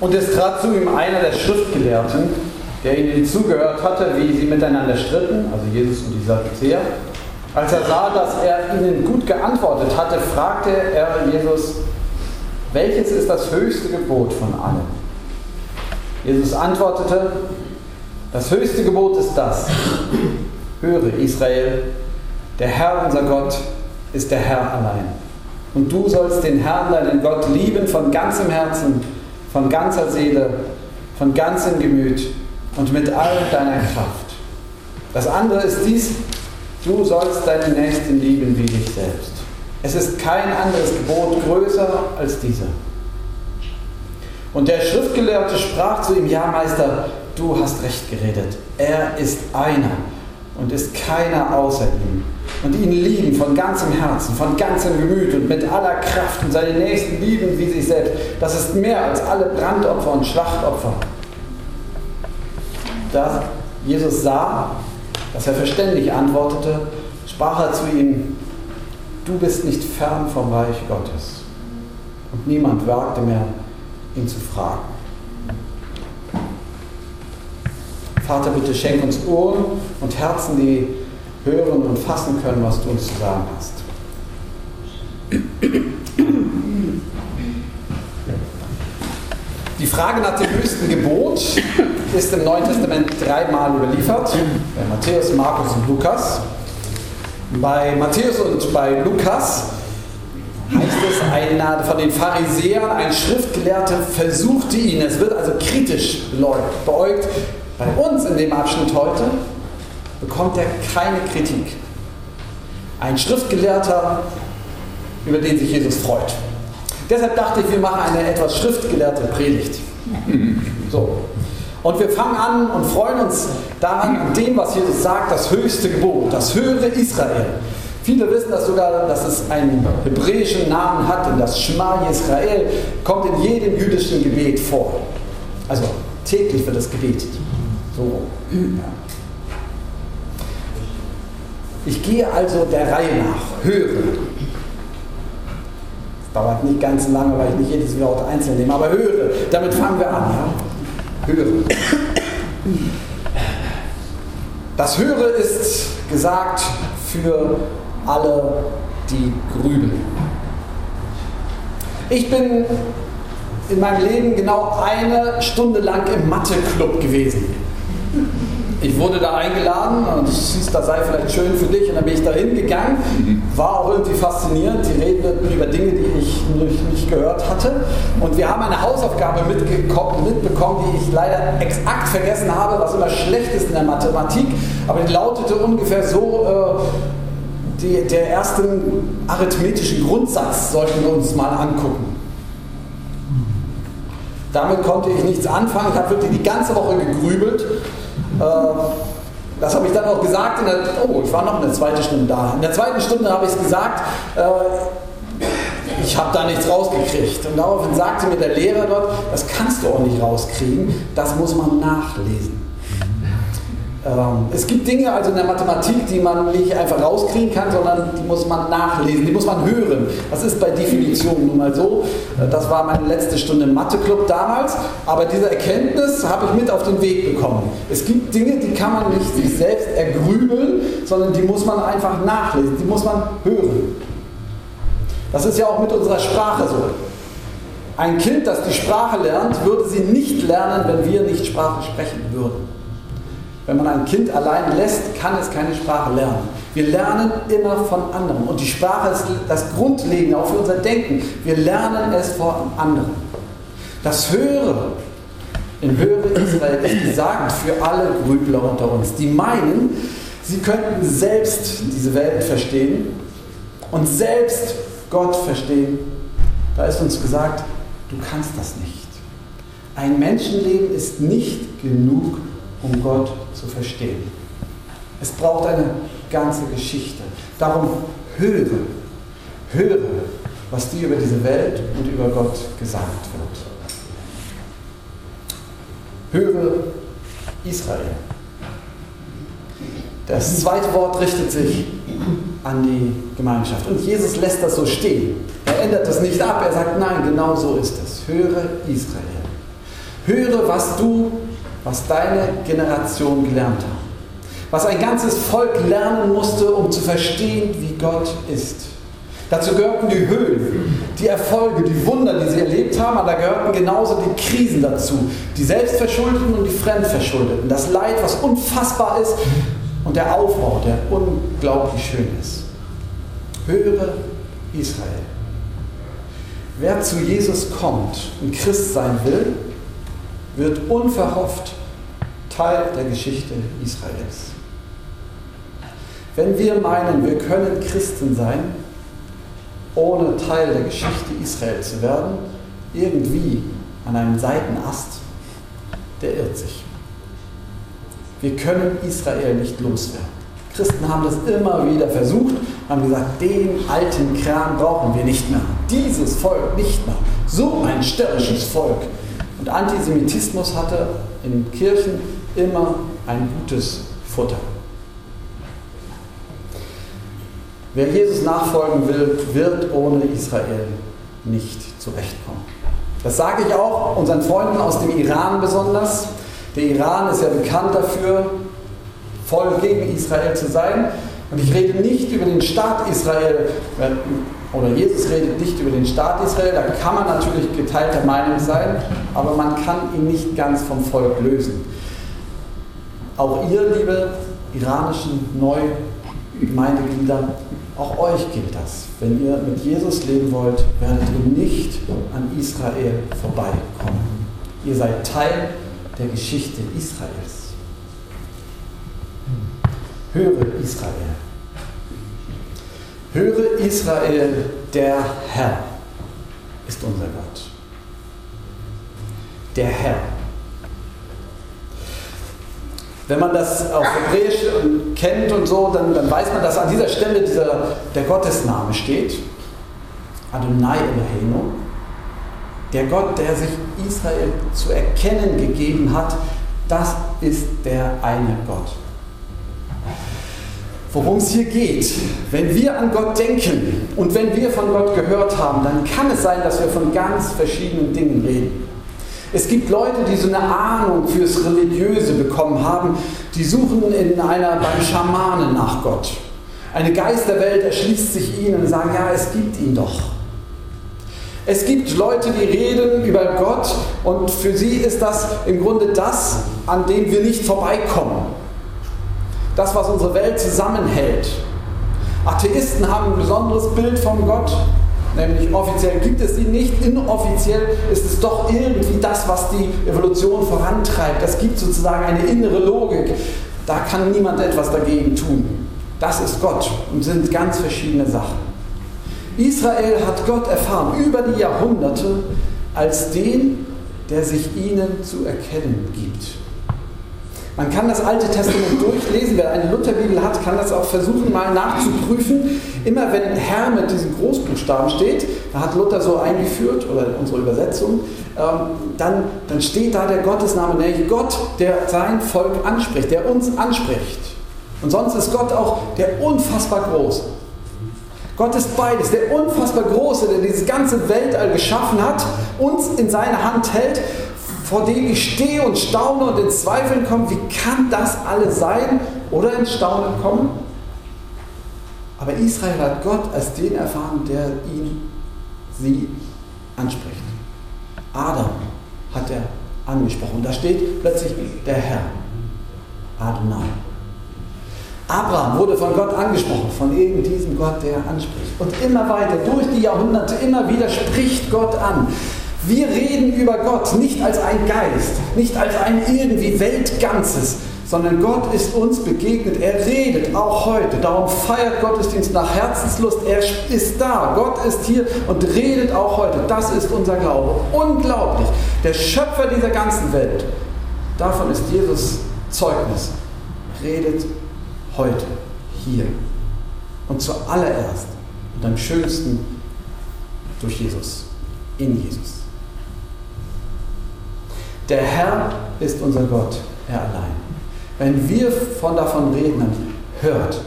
Und es trat zu ihm einer der Schriftgelehrten, der ihnen zugehört hatte, wie sie miteinander stritten, also Jesus und die Sadduzäer. Als er sah, dass er ihnen gut geantwortet hatte, fragte er Jesus, welches ist das höchste Gebot von allen? Jesus antwortete, das höchste Gebot ist das. Höre Israel, der Herr unser Gott ist der Herr allein. Und du sollst den Herrn, deinen Gott, lieben von ganzem Herzen, von ganzer Seele, von ganzem Gemüt und mit all deiner Kraft. Das andere ist dies, du sollst deinen Nächsten lieben wie dich selbst. Es ist kein anderes Gebot größer als dieser. Und der Schriftgelehrte sprach zu ihm, ja Meister, du hast recht geredet. Er ist einer und ist keiner außer ihm. Und ihn lieben von ganzem Herzen, von ganzem Gemüt und mit aller Kraft und seine Nächsten lieben wie sich selbst. Das ist mehr als alle Brandopfer und Schlachtopfer. Da Jesus sah, dass er verständig antwortete, sprach er zu ihm, du bist nicht fern vom Reich Gottes. Und niemand wagte mehr, ihn zu fragen. Vater, bitte schenk uns Ohren und Herzen, die hören und fassen können, was du uns zu sagen hast. Die Frage nach dem höchsten Gebot ist im Neuen Testament dreimal überliefert, bei Matthäus, Markus und Lukas. Bei Matthäus und bei Lukas heißt es, einer von den Pharisäern, ein Schriftgelehrter, versuchte ihn. Es wird also kritisch beäugt. Bei uns in dem Abschnitt heute bekommt er keine Kritik. Ein Schriftgelehrter, über den sich Jesus freut. Deshalb dachte ich, wir machen eine etwas schriftgelehrte Predigt. So. Und wir fangen an und freuen uns daran, an dem, was Jesus sagt, das höchste Gebot, das höhere Israel. Viele wissen das sogar, dass es einen hebräischen Namen hat und das Shema Israel kommt in jedem jüdischen Gebet vor. Also täglich wird es gebetet. So. Ja. Ich gehe also der Reihe nach, höre. Das dauert nicht ganz lange, weil ich nicht jedes Wort einzeln nehme, aber höre. Damit fangen wir an. Ja? Höre. Das Höre ist gesagt für alle, die grübeln. Ich bin in meinem Leben genau eine Stunde lang im Mathe-Club gewesen. Ich wurde da eingeladen und es hieß, das sei vielleicht schön für dich und dann bin ich da hingegangen. War auch irgendwie faszinierend. Die redeten über Dinge, die ich nicht gehört hatte. Und wir haben eine Hausaufgabe mitbekommen, die ich leider exakt vergessen habe, was immer schlecht ist in der Mathematik. Aber die lautete ungefähr so, äh, die, der ersten arithmetischen Grundsatz sollten wir uns mal angucken. Damit konnte ich nichts anfangen. Ich habe wirklich die ganze Woche gegrübelt. Äh, das habe ich dann auch gesagt. Der, oh, ich war noch eine zweite Stunde da. In der zweiten Stunde habe ich es gesagt. Äh, ich habe da nichts rausgekriegt. Und daraufhin sagte mir der Lehrer dort, das kannst du auch nicht rauskriegen, das muss man nachlesen. Ähm, es gibt Dinge also in der Mathematik, die man nicht einfach rauskriegen kann, sondern die muss man nachlesen, die muss man hören. Das ist bei Definition nun mal so. Das war meine letzte Stunde im Mathe-Club damals, aber diese Erkenntnis habe ich mit auf den Weg bekommen. Es gibt Dinge, die kann man nicht sich selbst ergrübeln, sondern die muss man einfach nachlesen, die muss man hören. Das ist ja auch mit unserer Sprache so. Ein Kind, das die Sprache lernt, würde sie nicht lernen, wenn wir nicht Sprache sprechen würden. Wenn man ein Kind allein lässt, kann es keine Sprache lernen. Wir lernen immer von anderen. Und die Sprache ist das Grundlegende auch für unser Denken. Wir lernen es von anderen. Das Höre in Höre Israel ist gesagt für alle Grübler unter uns, die meinen, sie könnten selbst diese Welt verstehen und selbst Gott verstehen. Da ist uns gesagt, du kannst das nicht. Ein Menschenleben ist nicht genug, um Gott zu verstehen. Es braucht eine ganze Geschichte. Darum höre, höre, was dir über diese Welt und über Gott gesagt wird. Höre Israel. Das zweite Wort richtet sich an die Gemeinschaft. Und Jesus lässt das so stehen. Er ändert das nicht ab. Er sagt, nein, genau so ist es. Höre Israel. Höre, was du, was deine Generation gelernt hat. Was ein ganzes Volk lernen musste, um zu verstehen, wie Gott ist. Dazu gehörten die Höhen, die Erfolge, die Wunder, die sie erlebt haben, aber da gehörten genauso die Krisen dazu, die Selbstverschuldeten und die Fremdverschuldeten, das Leid, was unfassbar ist und der Aufbau, der unglaublich schön ist. Höre Israel. Wer zu Jesus kommt und Christ sein will, wird unverhofft Teil der Geschichte Israels. Wenn wir meinen, wir können Christen sein, ohne Teil der Geschichte Israel zu werden, irgendwie an einem Seitenast, der irrt sich. Wir können Israel nicht loswerden. Christen haben das immer wieder versucht, haben gesagt, den alten Kram brauchen wir nicht mehr. Dieses Volk nicht mehr. So ein störrisches Volk. Und Antisemitismus hatte in Kirchen immer ein gutes Futter. Wer Jesus nachfolgen will, wird ohne Israel nicht zurechtkommen. Das sage ich auch unseren Freunden aus dem Iran besonders. Der Iran ist ja bekannt dafür, voll gegen Israel zu sein. Und ich rede nicht über den Staat Israel, oder Jesus redet nicht über den Staat Israel, da kann man natürlich geteilter Meinung sein, aber man kann ihn nicht ganz vom Volk lösen. Auch ihr, liebe iranischen Neugemeindeglieder, auch euch gilt das. Wenn ihr mit Jesus leben wollt, werdet ihr nicht an Israel vorbeikommen. Ihr seid Teil der Geschichte Israels. Höre Israel. Höre Israel, der Herr ist unser Gott. Der Herr. Wenn man das auf Hebräisch kennt und so, dann, dann weiß man, dass an dieser Stelle dieser, der Gottesname steht. Adonai Eloheinu. Der Gott, der sich Israel zu erkennen gegeben hat, das ist der eine Gott. Worum es hier geht, wenn wir an Gott denken und wenn wir von Gott gehört haben, dann kann es sein, dass wir von ganz verschiedenen Dingen reden. Es gibt Leute, die so eine Ahnung fürs Religiöse bekommen haben, die suchen in einer, beim Schamanen nach Gott. Eine Geisterwelt erschließt sich ihnen und sagen, ja, es gibt ihn doch. Es gibt Leute, die reden über Gott und für sie ist das im Grunde das, an dem wir nicht vorbeikommen. Das, was unsere Welt zusammenhält. Atheisten haben ein besonderes Bild von Gott. Nämlich offiziell gibt es sie nicht, inoffiziell ist es doch irgendwie das, was die Evolution vorantreibt. Das gibt sozusagen eine innere Logik. Da kann niemand etwas dagegen tun. Das ist Gott und sind ganz verschiedene Sachen. Israel hat Gott erfahren über die Jahrhunderte als den, der sich ihnen zu erkennen gibt. Man kann das Alte Testament durchlesen. Wer eine Lutherbibel hat, kann das auch versuchen, mal nachzuprüfen. Immer wenn Herr mit diesen Großbuchstaben steht, da hat Luther so eingeführt, oder unsere Übersetzung, ähm, dann, dann steht da der Gottesname, nämlich Gott, der sein Volk anspricht, der uns anspricht. Und sonst ist Gott auch der unfassbar Große. Gott ist beides, der unfassbar Große, der dieses ganze Weltall geschaffen hat, uns in seine Hand hält vor dem ich stehe und staune und in Zweifeln komme, wie kann das alles sein? Oder ins Staunen kommen? Aber Israel hat Gott als den erfahren, der ihn, sie anspricht. Adam hat er angesprochen. Da steht plötzlich der Herr. Adonai. Abraham wurde von Gott angesprochen, von eben diesem Gott, der anspricht. Und immer weiter, durch die Jahrhunderte, immer wieder spricht Gott an. Wir reden über Gott nicht als ein Geist, nicht als ein irgendwie Weltganzes, sondern Gott ist uns begegnet. Er redet auch heute. Darum feiert Gottesdienst nach Herzenslust. Er ist da. Gott ist hier und redet auch heute. Das ist unser Glaube. Unglaublich. Der Schöpfer dieser ganzen Welt. Davon ist Jesus Zeugnis. Redet heute, hier. Und zuallererst und am schönsten durch Jesus. In Jesus. Der Herr ist unser Gott, er allein. Wenn wir von davon reden, hört.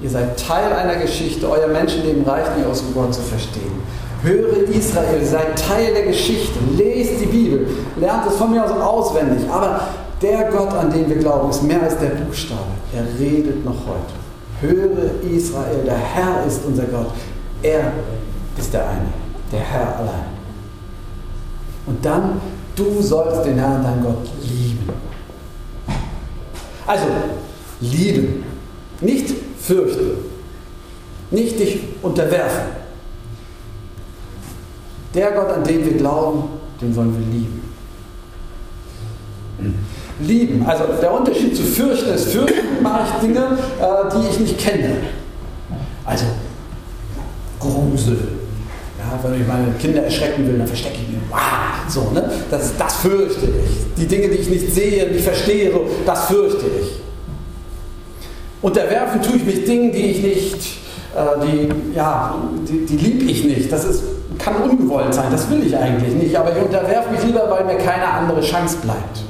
Ihr seid Teil einer Geschichte, euer Menschenleben reicht nicht aus, um Gott zu verstehen. Höre Israel, sei Teil der Geschichte, lest die Bibel, lernt es von mir aus auswendig. Aber der Gott, an den wir glauben, ist mehr als der Buchstabe. Er redet noch heute. Höre Israel, der Herr ist unser Gott. Er ist der eine, der Herr allein. Und dann, du sollst den Herrn, dein Gott, lieben. Also, lieben. Nicht fürchten. Nicht dich unterwerfen. Der Gott, an den wir glauben, den wollen wir lieben. Lieben, also der Unterschied zu fürchten ist, fürchten mache ich Dinge, äh, die ich nicht kenne. Also Grusel. Ja, wenn ich meine Kinder erschrecken will, dann verstecke ich mich. Wow, so, ne? das, das fürchte ich. Die Dinge, die ich nicht sehe, nicht verstehe, so, das fürchte ich. Unterwerfen tue ich mich Dingen, die ich nicht, äh, die, ja, die, die liebe ich nicht. Das ist kann ungewollt sein, das will ich eigentlich nicht, aber ich unterwerfe mich lieber, weil mir keine andere Chance bleibt.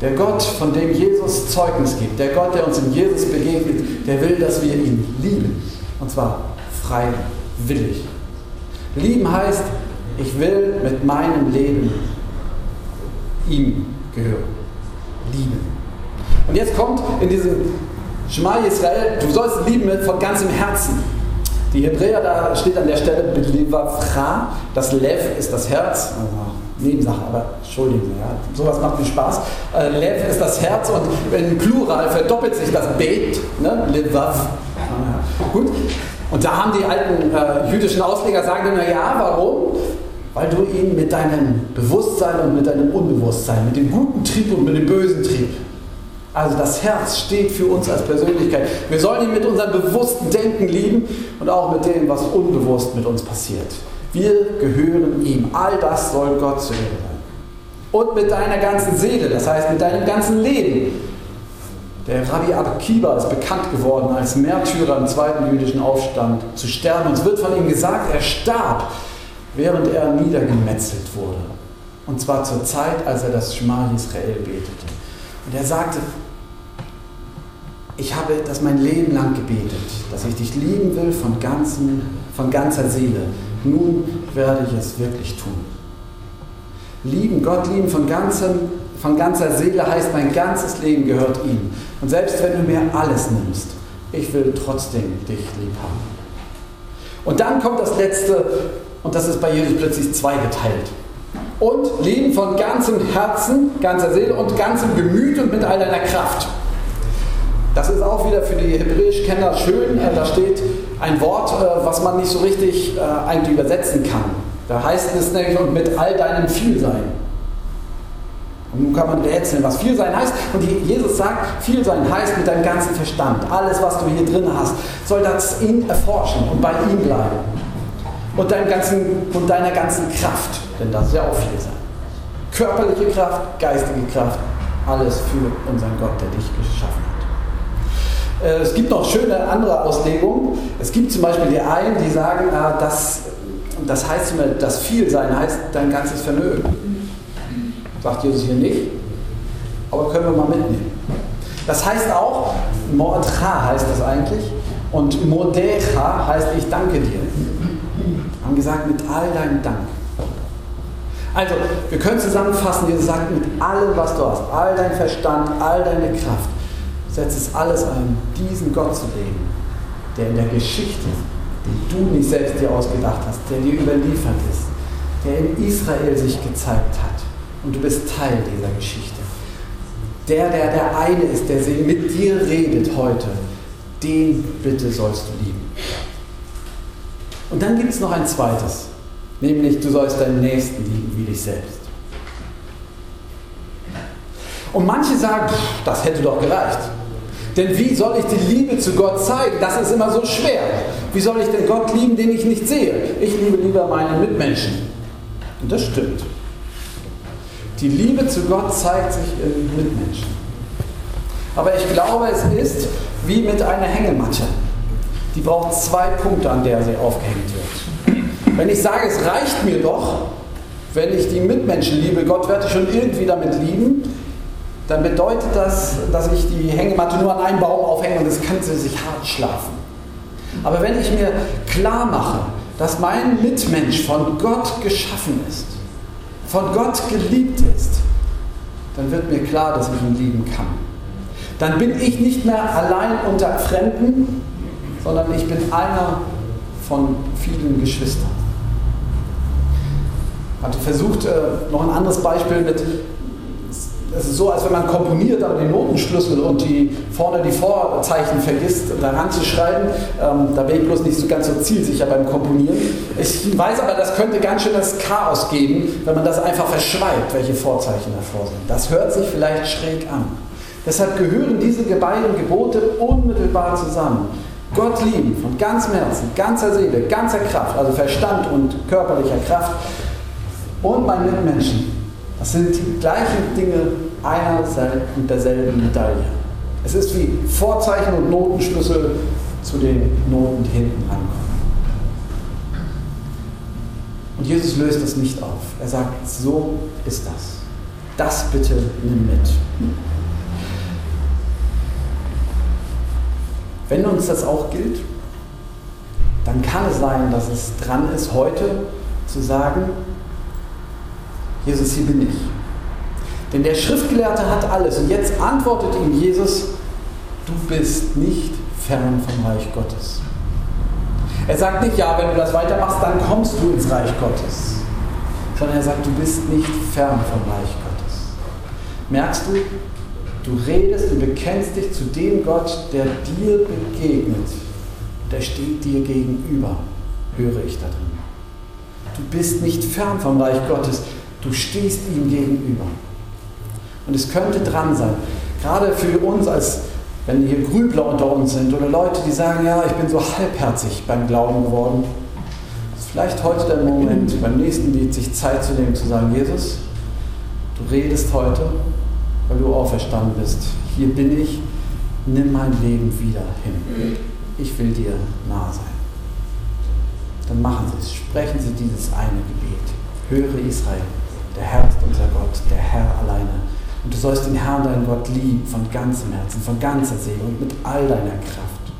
Der Gott, von dem Jesus Zeugnis gibt, der Gott, der uns in Jesus begegnet, der will, dass wir ihn lieben. Und zwar freiwillig. Lieben heißt, ich will mit meinem Leben ihm gehören. Lieben. Und jetzt kommt in diesem Schma Israel, du sollst lieben von ganzem Herzen. Die Hebräer, da steht an der Stelle das Lev ist das Herz, Nebensache, aber entschuldigen Sie, ja, sowas macht mir Spaß. Äh, Lev ist das Herz und im Plural verdoppelt sich das Bet, ne? Levav. Ja, gut. Und da haben die alten äh, jüdischen Ausleger sagen dann, ja, warum? Weil du ihn mit deinem Bewusstsein und mit deinem Unbewusstsein, mit dem guten Trieb und mit dem bösen Trieb, also das Herz steht für uns als Persönlichkeit. Wir sollen ihn mit unserem bewussten Denken lieben und auch mit dem, was unbewusst mit uns passiert. Wir gehören ihm. All das soll Gott zu Ehre sein. Und mit deiner ganzen Seele, das heißt mit deinem ganzen Leben. Der Rabbi Akiba ist bekannt geworden als Märtyrer im zweiten jüdischen Aufstand zu sterben. Und es wird von ihm gesagt, er starb, während er niedergemetzelt wurde. Und zwar zur Zeit, als er das Schma Israel betete. Und er sagte, ich habe das mein Leben lang gebetet, dass ich dich lieben will von, ganzem, von ganzer Seele. Nun werde ich es wirklich tun. Lieben, Gott lieben von, ganzem, von ganzer Seele heißt, mein ganzes Leben gehört ihm. Und selbst wenn du mir alles nimmst, ich will trotzdem dich lieb haben. Und dann kommt das Letzte, und das ist bei Jesus plötzlich zweigeteilt. Und lieben von ganzem Herzen, ganzer Seele und ganzem Gemüt und mit all deiner Kraft. Das ist auch wieder für die Hebräisch-Kenner schön. Äh, da steht ein Wort, äh, was man nicht so richtig äh, eigentlich übersetzen kann. Da heißt es nämlich, und mit all deinem Vielsein. Und nun kann man rätseln, was Vielsein heißt. Und Jesus sagt, Vielsein heißt mit deinem ganzen Verstand. Alles, was du hier drin hast, soll das ihn erforschen und bei ihm bleiben. Und, deinem ganzen, und deiner ganzen Kraft. Denn das ist ja auch Vielsein. Körperliche Kraft, geistige Kraft, alles für unseren Gott, der dich geschaffen hat. Äh, es gibt noch schöne andere Auslegungen. Es gibt zum Beispiel die einen, die sagen, ah, das, das heißt immer, das Vielsein heißt dein ganzes Vermögen. Sagt Jesus hier nicht, aber können wir mal mitnehmen. Das heißt auch, Mordcha heißt das eigentlich und Modecha heißt ich danke dir. Haben gesagt, mit all deinem Dank. Also, wir können zusammenfassen, Jesus sagt, mit allem, was du hast, all dein Verstand, all deine Kraft, setz es alles ein, diesen Gott zu leben, der in der Geschichte, die du nicht selbst dir ausgedacht hast, der dir überliefert ist, der in Israel sich gezeigt hat. Und du bist Teil dieser Geschichte. Der, der der eine ist, der mit dir redet heute, den bitte sollst du lieben. Und dann gibt es noch ein zweites, nämlich du sollst deinen Nächsten lieben wie dich selbst. Und manche sagen, das hätte doch gereicht. Denn wie soll ich die Liebe zu Gott zeigen? Das ist immer so schwer. Wie soll ich den Gott lieben, den ich nicht sehe? Ich liebe lieber meine Mitmenschen. Und das stimmt. Die Liebe zu Gott zeigt sich in Mitmenschen. Aber ich glaube, es ist wie mit einer Hängematte. Die braucht zwei Punkte, an der sie aufgehängt wird. Wenn ich sage, es reicht mir doch, wenn ich die Mitmenschen liebe, Gott werde ich schon irgendwie damit lieben, dann bedeutet das, dass ich die Hängematte nur an einem Baum aufhänge und es kann sie sich hart schlafen. Aber wenn ich mir klar mache, dass mein Mitmensch von Gott geschaffen ist, von Gott geliebt ist, dann wird mir klar, dass ich ihn lieben kann. Dann bin ich nicht mehr allein unter Fremden, sondern ich bin einer von vielen Geschwistern. Ich hatte versucht, äh, noch ein anderes Beispiel mit es ist so, als wenn man komponiert, aber den Notenschlüssel und die vorne die Vorzeichen vergisst, daran zu schreiben. Ähm, da bin ich bloß nicht so ganz so zielsicher beim Komponieren. Ich weiß aber, das könnte ganz schön das Chaos geben, wenn man das einfach verschweigt, welche Vorzeichen davor sind. Das hört sich vielleicht schräg an. Deshalb gehören diese beiden Gebote unmittelbar zusammen. Gott lieben von ganzem Herzen, ganzer Seele, ganzer Kraft, also Verstand und körperlicher Kraft und meinen Mitmenschen das sind die gleichen Dinge einer und derselben Medaille. Es ist wie Vorzeichen und Notenschlüssel zu den Noten, die hinten rankommen. Und Jesus löst das nicht auf. Er sagt, so ist das. Das bitte nimm mit. Wenn uns das auch gilt, dann kann es sein, dass es dran ist, heute zu sagen, Jesus, hier bin ich. Denn der Schriftgelehrte hat alles. Und jetzt antwortet ihm Jesus, du bist nicht fern vom Reich Gottes. Er sagt nicht, ja, wenn du das weitermachst, dann kommst du ins Reich Gottes. Sondern er sagt, du bist nicht fern vom Reich Gottes. Merkst du, du redest und bekennst dich zu dem Gott, der dir begegnet. Der steht dir gegenüber, höre ich da drin. Du bist nicht fern vom Reich Gottes. Du stehst ihm gegenüber. Und es könnte dran sein, gerade für uns, als wenn hier Grübler unter uns sind oder Leute, die sagen, ja, ich bin so halbherzig beim Glauben geworden, ist vielleicht heute der Moment, beim nächsten Lied sich Zeit zu nehmen, zu sagen, Jesus, du redest heute, weil du auferstanden bist. Hier bin ich, nimm mein Leben wieder hin. Ich will dir nah sein. Dann machen Sie es, sprechen Sie dieses eine Gebet. Höre Israel. Der Herr ist unser Gott, der Herr alleine. Und du sollst den Herrn, deinen Gott, lieben von ganzem Herzen, von ganzer Seele und mit all deiner Kraft.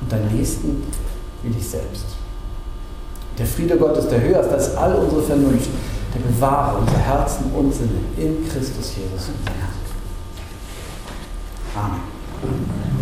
Und deinen Nächsten wie dich selbst. Der Friede Gottes, der höher ist als all unsere Vernunft, der bewahre unser Herzen und Sinne in Christus Jesus, unser Herrn. Amen.